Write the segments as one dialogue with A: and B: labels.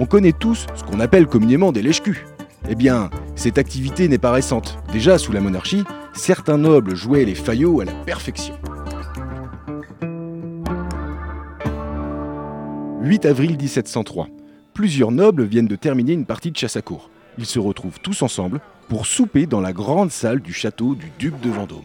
A: On connaît tous ce qu'on appelle communément des lèche-culs. Eh bien, cette activité n'est pas récente. Déjà, sous la monarchie, certains nobles jouaient les faillots à la perfection. 8 avril 1703. Plusieurs nobles viennent de terminer une partie de chasse à cour. Ils se retrouvent tous ensemble pour souper dans la grande salle du château du duc de Vendôme.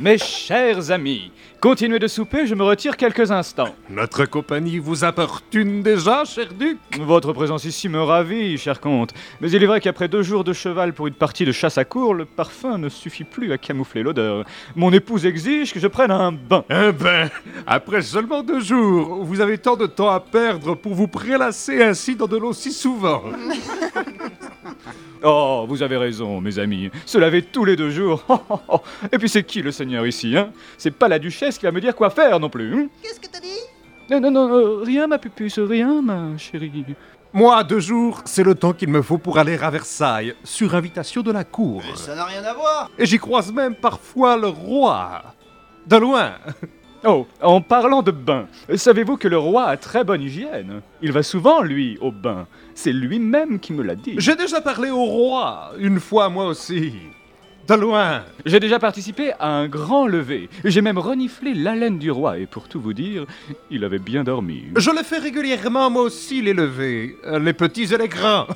B: Mes chers amis, continuez de souper, je me retire quelques instants.
C: Notre compagnie vous importune déjà, cher duc
B: Votre présence ici me ravit, cher comte. Mais il est vrai qu'après deux jours de cheval pour une partie de chasse à cour, le parfum ne suffit plus à camoufler l'odeur. Mon épouse exige que je prenne un bain.
C: Eh ben, après seulement deux jours, vous avez tant de temps à perdre pour vous prélasser ainsi dans de l'eau si souvent.
B: Oh, vous avez raison, mes amis. Se laver tous les deux jours. Et puis c'est qui le seigneur ici, hein? C'est pas la duchesse qui va me dire quoi faire non plus. hein?
D: Qu'est-ce que t'as dit?
B: Non, non, non, euh, rien, ma pupuce, rien, ma chérie.
C: Moi, deux jours, c'est le temps qu'il me faut pour aller à Versailles, sur invitation de la cour.
D: Mais ça n'a rien à voir
C: Et j'y croise même parfois le roi. De loin.
B: Oh, en parlant de bain, savez-vous que le roi a très bonne hygiène? Il va souvent, lui, au bain. C'est lui-même qui me l'a dit.
C: J'ai déjà parlé au roi, une fois moi aussi. De loin.
B: J'ai déjà participé à un grand lever. J'ai même reniflé l'haleine du roi, et pour tout vous dire, il avait bien dormi.
C: Je le fais régulièrement moi aussi, les levées, euh, les petits et les grands.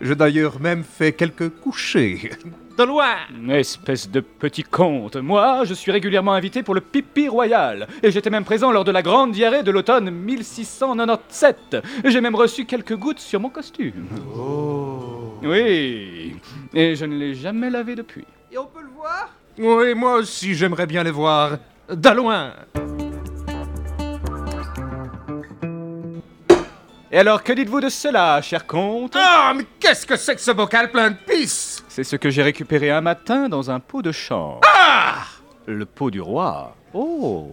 C: J'ai d'ailleurs même fait quelques couchers. De loin.
B: Espèce de petit conte. Moi, je suis régulièrement invité pour le pipi royal. Et j'étais même présent lors de la grande diarrhée de l'automne 1697. J'ai même reçu quelques gouttes sur mon costume. Oui. Et je ne l'ai jamais lavé depuis.
D: Et on peut le voir?
C: Oui, moi aussi, j'aimerais bien les voir. De loin.
B: Et alors, que dites-vous de cela, cher comte?
C: Ah, mais qu'est-ce que c'est que ce bocal plein de pisse?
B: C'est ce que j'ai récupéré un matin dans un pot de chambre.
C: Ah
B: Le pot du roi. Oh